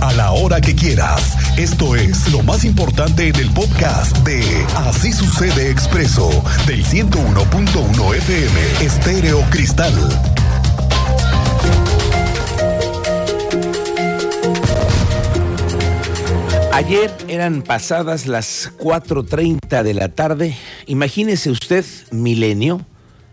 a la hora que quieras. Esto es lo más importante en el podcast de Así sucede expreso del 101.1 FM Estéreo Cristal. Ayer eran pasadas las 4.30 de la tarde. Imagínese usted, milenio.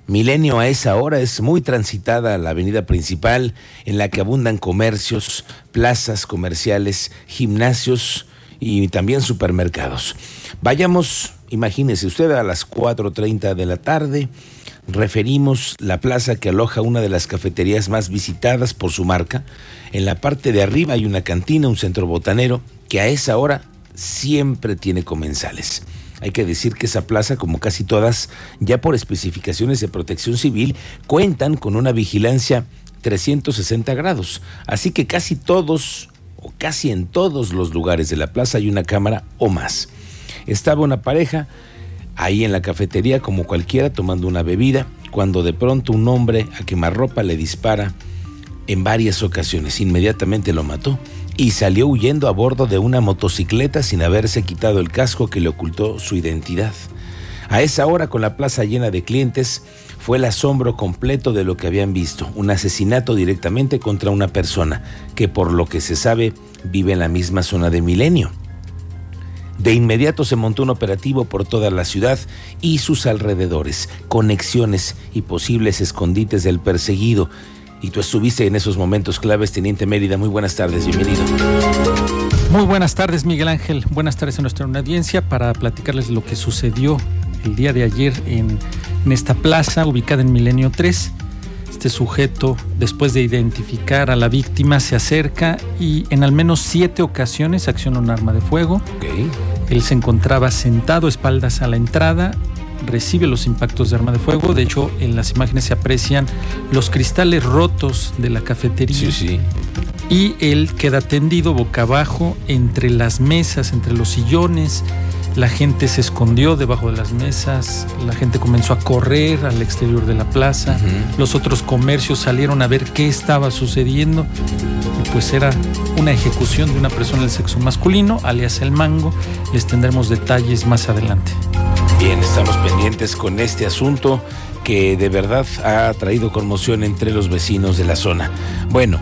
Milenio a esa hora es muy transitada la avenida principal en la que abundan comercios, plazas comerciales, gimnasios y también supermercados. Vayamos, imagínese usted, a las 4.30 de la tarde. Referimos la plaza que aloja una de las cafeterías más visitadas por su marca. En la parte de arriba hay una cantina, un centro botanero que a esa hora siempre tiene comensales. Hay que decir que esa plaza, como casi todas, ya por especificaciones de protección civil, cuentan con una vigilancia 360 grados. Así que casi todos, o casi en todos los lugares de la plaza hay una cámara o más. Estaba una pareja ahí en la cafetería como cualquiera tomando una bebida, cuando de pronto un hombre a quemarropa le dispara en varias ocasiones. Inmediatamente lo mató y salió huyendo a bordo de una motocicleta sin haberse quitado el casco que le ocultó su identidad. A esa hora, con la plaza llena de clientes, fue el asombro completo de lo que habían visto, un asesinato directamente contra una persona que por lo que se sabe vive en la misma zona de Milenio. De inmediato se montó un operativo por toda la ciudad y sus alrededores, conexiones y posibles escondites del perseguido, y tú estuviste en esos momentos claves, Teniente Mérida. Muy buenas tardes, bienvenido. Muy buenas tardes, Miguel Ángel. Buenas tardes a nuestra audiencia para platicarles lo que sucedió el día de ayer en, en esta plaza ubicada en Milenio 3. Este sujeto, después de identificar a la víctima, se acerca y en al menos siete ocasiones acciona un arma de fuego. Okay. Él se encontraba sentado espaldas a la entrada recibe los impactos de arma de fuego. De hecho, en las imágenes se aprecian los cristales rotos de la cafetería. Sí, sí. Y él queda tendido boca abajo entre las mesas, entre los sillones. La gente se escondió debajo de las mesas, la gente comenzó a correr al exterior de la plaza, uh -huh. los otros comercios salieron a ver qué estaba sucediendo y pues era una ejecución de una persona del sexo masculino, alias el mango. Les tendremos detalles más adelante. Bien, estamos pendientes con este asunto que de verdad ha traído conmoción entre los vecinos de la zona. Bueno,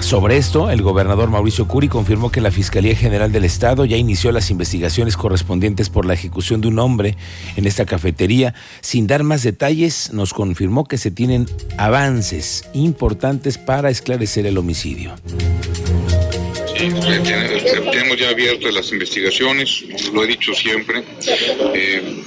sobre esto, el gobernador Mauricio Curi confirmó que la Fiscalía General del Estado ya inició las investigaciones correspondientes por la ejecución de un hombre en esta cafetería. Sin dar más detalles, nos confirmó que se tienen avances importantes para esclarecer el homicidio. Sí, tenemos ya abiertas las investigaciones, lo he dicho siempre. Eh,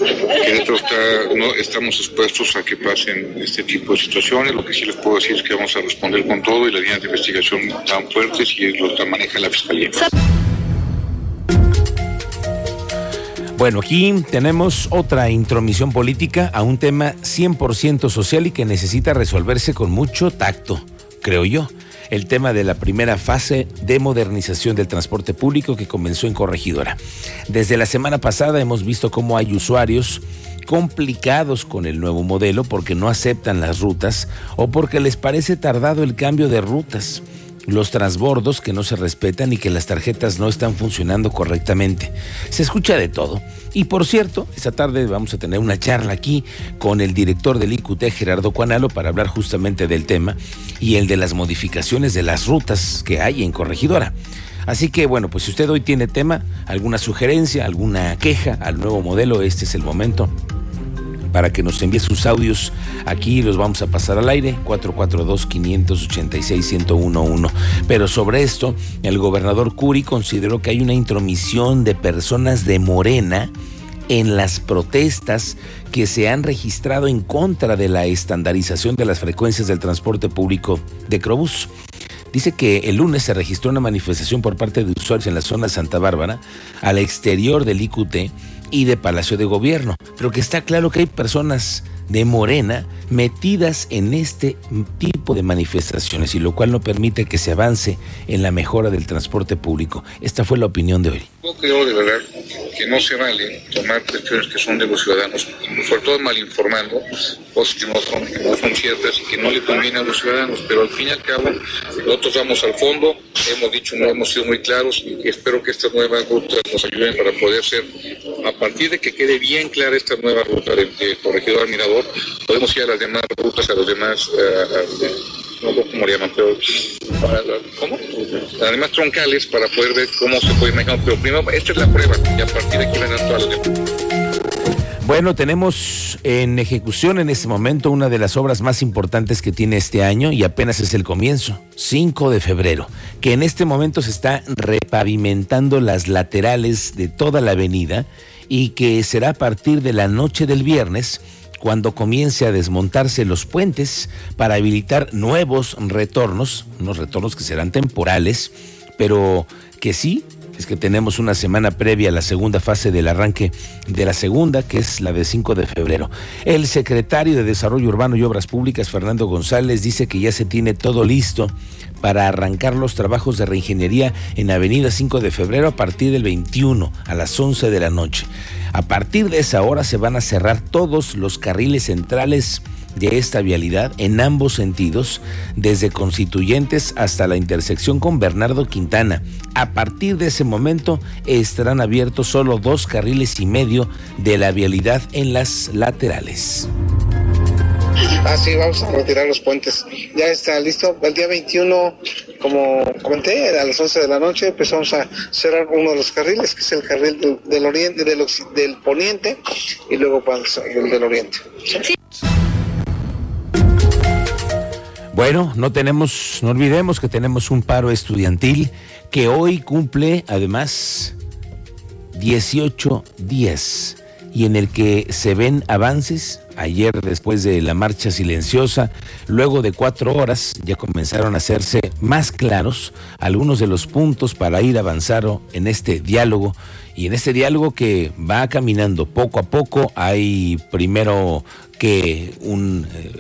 no estamos expuestos a que pasen este tipo de situaciones. Lo que sí les puedo decir es que vamos a responder con todo y las líneas de investigación tan fuertes y los maneja la Fiscalía. Bueno, aquí tenemos otra intromisión política a un tema 100% social y que necesita resolverse con mucho tacto, creo yo el tema de la primera fase de modernización del transporte público que comenzó en Corregidora. Desde la semana pasada hemos visto cómo hay usuarios complicados con el nuevo modelo porque no aceptan las rutas o porque les parece tardado el cambio de rutas los transbordos que no se respetan y que las tarjetas no están funcionando correctamente. Se escucha de todo. Y por cierto, esta tarde vamos a tener una charla aquí con el director del IQT, Gerardo Cuanalo, para hablar justamente del tema y el de las modificaciones de las rutas que hay en Corregidora. Así que bueno, pues si usted hoy tiene tema, alguna sugerencia, alguna queja al nuevo modelo, este es el momento para que nos envíe sus audios. Aquí los vamos a pasar al aire, 442-586-1011. Pero sobre esto, el gobernador Curi consideró que hay una intromisión de personas de Morena en las protestas que se han registrado en contra de la estandarización de las frecuencias del transporte público de Crobús. Dice que el lunes se registró una manifestación por parte de usuarios en la zona de Santa Bárbara, al exterior del IQT, y de Palacio de Gobierno, pero que está claro que hay personas de Morena metidas en este tipo de manifestaciones y lo cual no permite que se avance en la mejora del transporte público. Esta fue la opinión de hoy. Yo creo de verdad que no se vale tomar decisiones que son de los ciudadanos, sobre todo mal informando cosas que no son, que no son ciertas y que no le conviene a los ciudadanos, pero al fin y al cabo nosotros vamos al fondo, hemos dicho, hemos sido muy claros y espero que estas nuevas rutas nos ayuden para poder ser, a partir de que quede bien clara esta nueva ruta de, de Corregidor Mirador, podemos ir a las demás rutas, a los demás, sé cómo le llaman, pero para, demás troncales para poder ver cómo se puede manejar. Pero primero, esta es la prueba y a partir de aquí vendrán todas las demás. Bueno, tenemos en ejecución en este momento una de las obras más importantes que tiene este año y apenas es el comienzo, 5 de febrero, que en este momento se está repavimentando las laterales de toda la avenida y que será a partir de la noche del viernes cuando comience a desmontarse los puentes para habilitar nuevos retornos, unos retornos que serán temporales, pero que sí es que tenemos una semana previa a la segunda fase del arranque de la segunda, que es la de 5 de febrero. El secretario de Desarrollo Urbano y Obras Públicas, Fernando González, dice que ya se tiene todo listo para arrancar los trabajos de reingeniería en Avenida 5 de febrero a partir del 21 a las 11 de la noche. A partir de esa hora se van a cerrar todos los carriles centrales de esta vialidad en ambos sentidos, desde Constituyentes hasta la intersección con Bernardo Quintana. A partir de ese momento estarán abiertos solo dos carriles y medio de la vialidad en las laterales. Ah, sí, vamos a retirar los puentes. Ya está listo. El día 21, como comenté, a las 11 de la noche empezamos a cerrar uno de los carriles, que es el carril del, del oriente, del, del, poniente, y luego pues, el del oriente. Sí. Bueno, no tenemos, no olvidemos que tenemos un paro estudiantil que hoy cumple además 18 días y en el que se ven avances. Ayer, después de la marcha silenciosa, luego de cuatro horas, ya comenzaron a hacerse más claros algunos de los puntos para ir avanzando en este diálogo. Y en este diálogo que va caminando poco a poco, hay primero que un eh,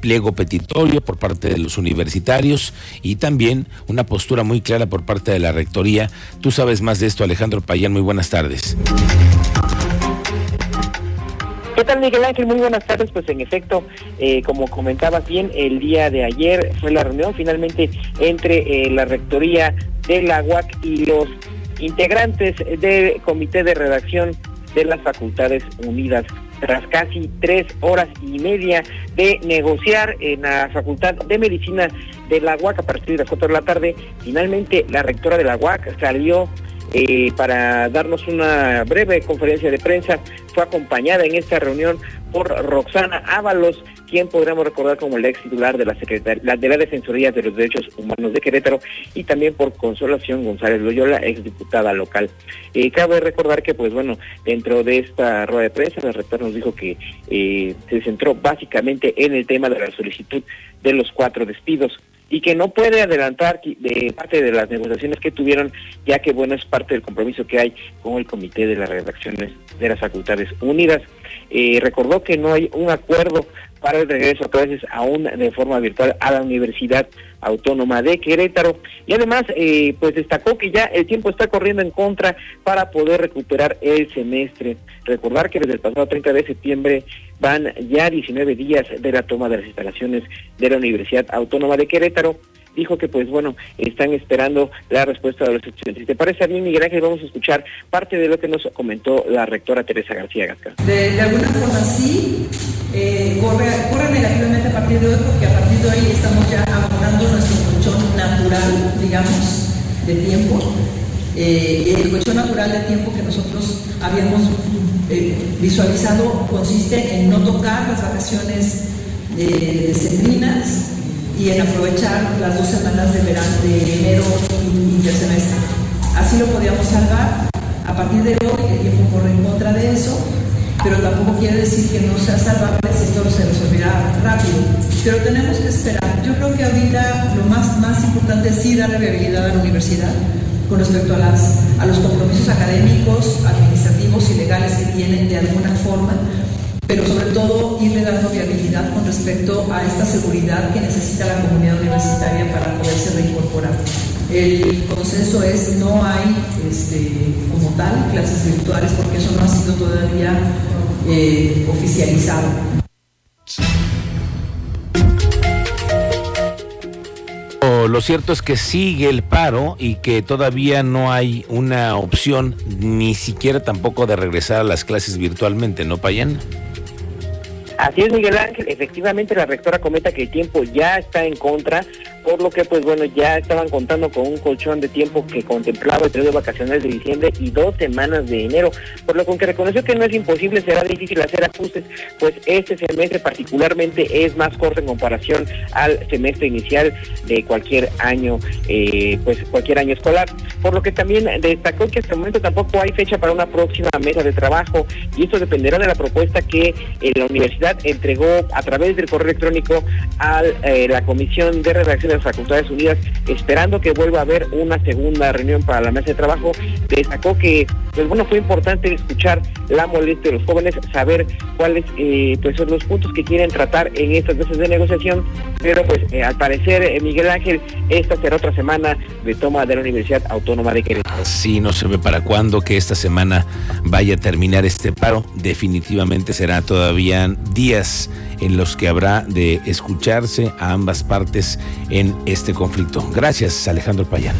pliego petitorio por parte de los universitarios y también una postura muy clara por parte de la rectoría. Tú sabes más de esto, Alejandro Payán. Muy buenas tardes. ¿Qué tal, Miguel Ángel? Muy buenas tardes. Pues en efecto, eh, como comentabas bien, el día de ayer fue la reunión finalmente entre eh, la rectoría de la UAC y los integrantes del comité de redacción de las Facultades Unidas. Tras casi tres horas y media de negociar en la Facultad de Medicina de la UAC a partir de las cuatro de la tarde, finalmente la rectora de la UAC salió eh, para darnos una breve conferencia de prensa. Fue acompañada en esta reunión por Roxana Ábalos, quien podríamos recordar como la ex titular de la, Secretaría, de la Defensoría de los Derechos Humanos de Querétaro, y también por Consolación González Loyola, ex diputada local. Eh, cabe recordar que, pues bueno, dentro de esta rueda de prensa, la rectora nos dijo que eh, se centró básicamente en el tema de la solicitud de los cuatro despidos y que no puede adelantar de parte de las negociaciones que tuvieron, ya que bueno es parte del compromiso que hay con el Comité de las Redacciones de las Facultades Unidas. Recordó que no hay un acuerdo para el regreso a clases aún de forma virtual a la Universidad Autónoma de Querétaro y además eh, pues destacó que ya el tiempo está corriendo en contra para poder recuperar el semestre. Recordar que desde el pasado 30 de septiembre van ya 19 días de la toma de las instalaciones de la Universidad Autónoma de Querétaro dijo que pues bueno, están esperando la respuesta de los estudiantes. Te parece bien, Miguel Ángel, vamos a escuchar parte de lo que nos comentó la rectora Teresa García Gasca. De, de, alguna forma sí, eh, corre, corre, negativamente a partir de hoy, porque a partir de hoy estamos ya abordando nuestro colchón natural, digamos, de tiempo. Eh, el colchón natural de tiempo que nosotros habíamos eh, visualizado consiste en no tocar las vacaciones de, de sembrinas, y en aprovechar las dos semanas de verano de enero y, y semestre. Así lo podíamos salvar. A partir de hoy el tiempo corre en contra de eso, pero tampoco quiere decir que no sea salvable si esto se resolverá rápido. Pero tenemos que esperar. Yo creo que ahorita lo más, más importante es sí darle viabilidad a la universidad con respecto a, las, a los compromisos académicos, administrativos y legales que tienen de alguna forma pero sobre todo irle dando viabilidad con respecto a esta seguridad que necesita la comunidad universitaria para poderse reincorporar. El consenso es no hay este, como tal clases virtuales porque eso no ha sido todavía eh, oficializado. Lo cierto es que sigue el paro y que todavía no hay una opción ni siquiera tampoco de regresar a las clases virtualmente, ¿no, Payan? Así es, Miguel Ángel. Efectivamente, la rectora comenta que el tiempo ya está en contra por lo que pues bueno ya estaban contando con un colchón de tiempo que contemplaba el periodo vacacional de diciembre y dos semanas de enero, por lo que reconoció que no es imposible, será difícil hacer ajustes, pues este semestre particularmente es más corto en comparación al semestre inicial de cualquier año, eh, pues cualquier año escolar, por lo que también destacó que hasta el momento tampoco hay fecha para una próxima mesa de trabajo y esto dependerá de la propuesta que eh, la universidad entregó a través del correo electrónico a eh, la Comisión de Redacción las Facultades Unidas, esperando que vuelva a haber una segunda reunión para la mesa de trabajo, destacó que, pues bueno, fue importante escuchar la molestia de los jóvenes, saber cuáles eh, pues son los puntos que quieren tratar en estas mesas de negociación, pero pues eh, al parecer, eh, Miguel Ángel, esta será otra semana de toma de la Universidad Autónoma de Querétaro. Sí, no se ve para cuándo que esta semana vaya a terminar este paro, definitivamente será todavía días en los que habrá de escucharse a ambas partes en este conflicto. Gracias, Alejandro Payán.